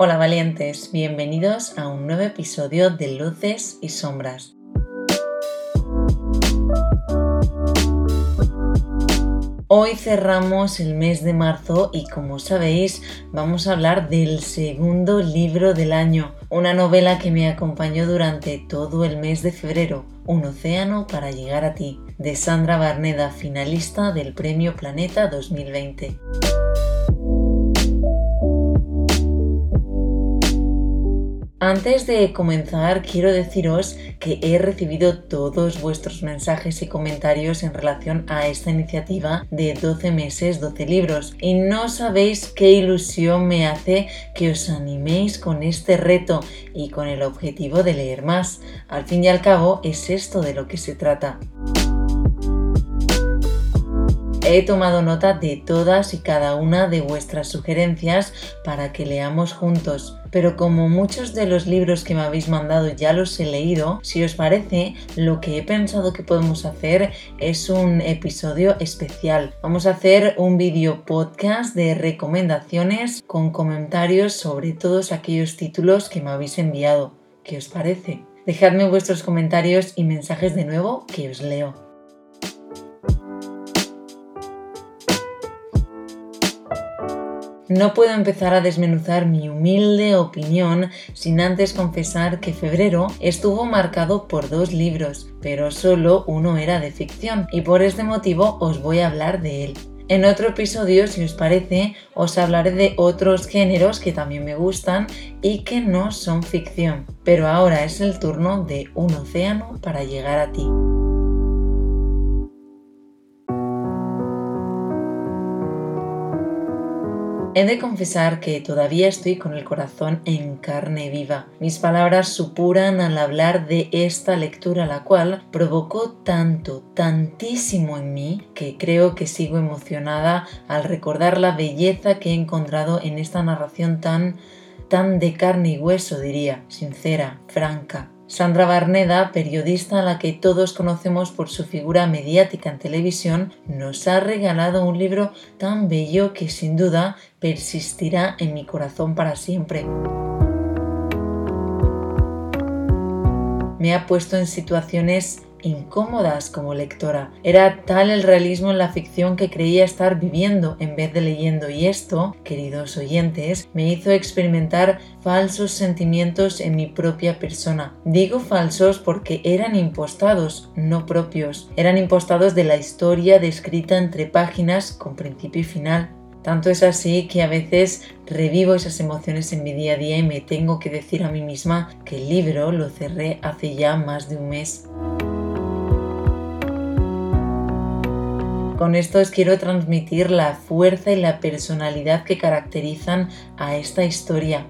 Hola valientes, bienvenidos a un nuevo episodio de Luces y Sombras. Hoy cerramos el mes de marzo y como sabéis vamos a hablar del segundo libro del año, una novela que me acompañó durante todo el mes de febrero, Un océano para llegar a ti, de Sandra Barneda, finalista del Premio Planeta 2020. Antes de comenzar, quiero deciros que he recibido todos vuestros mensajes y comentarios en relación a esta iniciativa de 12 meses, 12 libros. Y no sabéis qué ilusión me hace que os animéis con este reto y con el objetivo de leer más. Al fin y al cabo, es esto de lo que se trata. He tomado nota de todas y cada una de vuestras sugerencias para que leamos juntos, pero como muchos de los libros que me habéis mandado ya los he leído, si os parece, lo que he pensado que podemos hacer es un episodio especial. Vamos a hacer un vídeo podcast de recomendaciones con comentarios sobre todos aquellos títulos que me habéis enviado. ¿Qué os parece? Dejadme vuestros comentarios y mensajes de nuevo que os leo. No puedo empezar a desmenuzar mi humilde opinión sin antes confesar que febrero estuvo marcado por dos libros, pero solo uno era de ficción y por este motivo os voy a hablar de él. En otro episodio, si os parece, os hablaré de otros géneros que también me gustan y que no son ficción. Pero ahora es el turno de un océano para llegar a ti. He de confesar que todavía estoy con el corazón en carne viva. Mis palabras supuran al hablar de esta lectura, la cual provocó tanto, tantísimo en mí, que creo que sigo emocionada al recordar la belleza que he encontrado en esta narración tan, tan de carne y hueso, diría, sincera, franca, Sandra Barneda, periodista a la que todos conocemos por su figura mediática en televisión, nos ha regalado un libro tan bello que sin duda persistirá en mi corazón para siempre. Me ha puesto en situaciones incómodas como lectora. Era tal el realismo en la ficción que creía estar viviendo en vez de leyendo y esto, queridos oyentes, me hizo experimentar falsos sentimientos en mi propia persona. Digo falsos porque eran impostados, no propios. Eran impostados de la historia descrita entre páginas con principio y final. Tanto es así que a veces revivo esas emociones en mi día a día y me tengo que decir a mí misma que el libro lo cerré hace ya más de un mes. Con esto os quiero transmitir la fuerza y la personalidad que caracterizan a esta historia.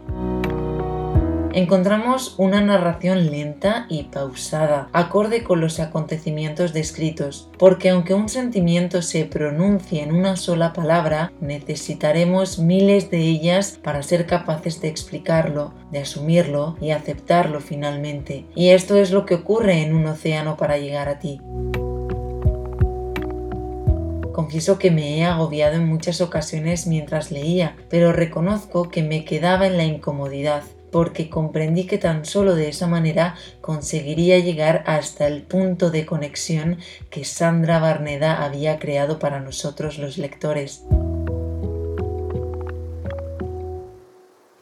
Encontramos una narración lenta y pausada, acorde con los acontecimientos descritos, porque aunque un sentimiento se pronuncie en una sola palabra, necesitaremos miles de ellas para ser capaces de explicarlo, de asumirlo y aceptarlo finalmente. Y esto es lo que ocurre en un océano para llegar a ti. Confieso que me he agobiado en muchas ocasiones mientras leía, pero reconozco que me quedaba en la incomodidad, porque comprendí que tan solo de esa manera conseguiría llegar hasta el punto de conexión que Sandra Barneda había creado para nosotros los lectores.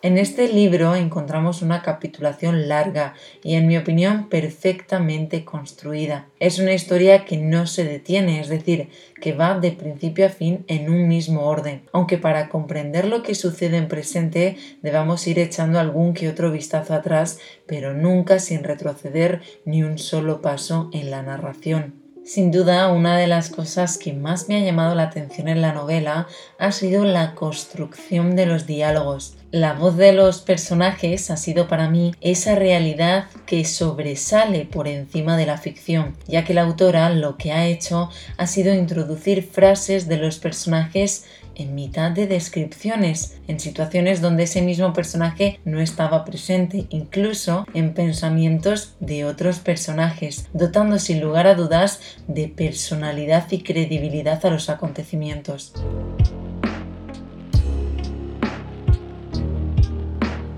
En este libro encontramos una capitulación larga y en mi opinión perfectamente construida. Es una historia que no se detiene, es decir, que va de principio a fin en un mismo orden, aunque para comprender lo que sucede en presente debamos ir echando algún que otro vistazo atrás, pero nunca sin retroceder ni un solo paso en la narración. Sin duda, una de las cosas que más me ha llamado la atención en la novela ha sido la construcción de los diálogos. La voz de los personajes ha sido para mí esa realidad que sobresale por encima de la ficción, ya que la autora lo que ha hecho ha sido introducir frases de los personajes en mitad de descripciones, en situaciones donde ese mismo personaje no estaba presente, incluso en pensamientos de otros personajes, dotando sin lugar a dudas de personalidad y credibilidad a los acontecimientos.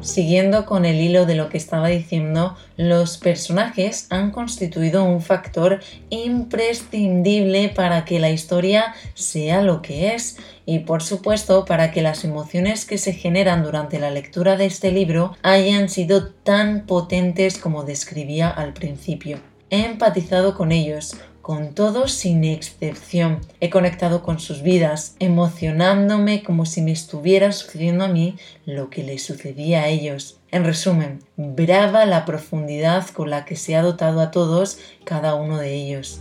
Siguiendo con el hilo de lo que estaba diciendo, los personajes han constituido un factor imprescindible para que la historia sea lo que es y por supuesto para que las emociones que se generan durante la lectura de este libro hayan sido tan potentes como describía al principio. He empatizado con ellos, con todos sin excepción. He conectado con sus vidas, emocionándome como si me estuviera sucediendo a mí lo que les sucedía a ellos. En resumen, brava la profundidad con la que se ha dotado a todos cada uno de ellos.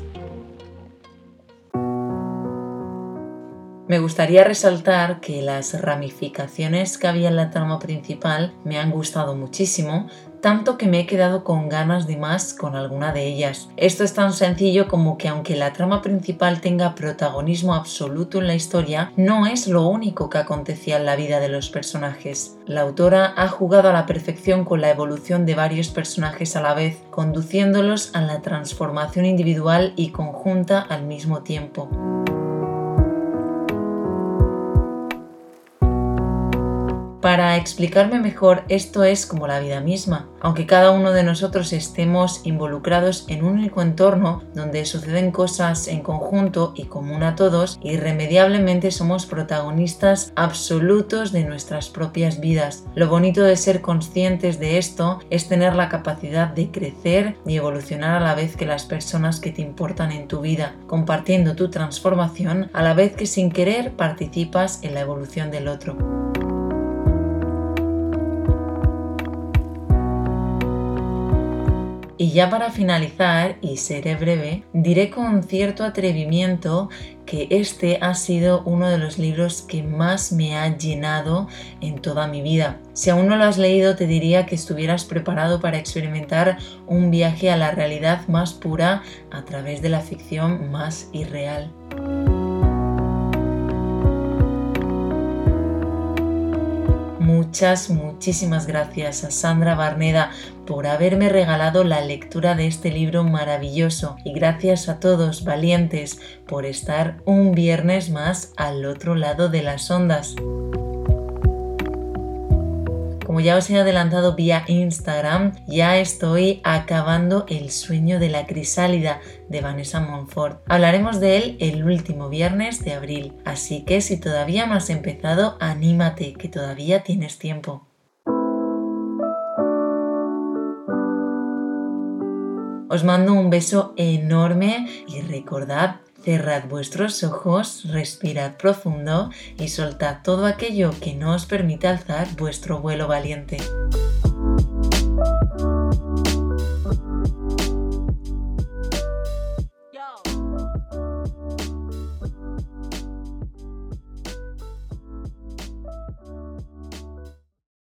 Me gustaría resaltar que las ramificaciones que había en la trama principal me han gustado muchísimo, tanto que me he quedado con ganas de más con alguna de ellas. Esto es tan sencillo como que aunque la trama principal tenga protagonismo absoluto en la historia, no es lo único que acontecía en la vida de los personajes. La autora ha jugado a la perfección con la evolución de varios personajes a la vez, conduciéndolos a la transformación individual y conjunta al mismo tiempo. Para explicarme mejor, esto es como la vida misma. Aunque cada uno de nosotros estemos involucrados en un único entorno donde suceden cosas en conjunto y común a todos, irremediablemente somos protagonistas absolutos de nuestras propias vidas. Lo bonito de ser conscientes de esto es tener la capacidad de crecer y evolucionar a la vez que las personas que te importan en tu vida, compartiendo tu transformación a la vez que sin querer participas en la evolución del otro. Y ya para finalizar, y seré breve, diré con cierto atrevimiento que este ha sido uno de los libros que más me ha llenado en toda mi vida. Si aún no lo has leído, te diría que estuvieras preparado para experimentar un viaje a la realidad más pura a través de la ficción más irreal. Muchas, muchísimas gracias a Sandra Barneda por haberme regalado la lectura de este libro maravilloso y gracias a todos valientes por estar un viernes más al otro lado de las ondas. Como ya os he adelantado vía Instagram, ya estoy acabando El sueño de la crisálida de Vanessa Monfort. Hablaremos de él el último viernes de abril, así que si todavía no has empezado, anímate, que todavía tienes tiempo. Os mando un beso enorme y recordad Cerrad vuestros ojos, respirad profundo y soltad todo aquello que no os permite alzar vuestro vuelo valiente.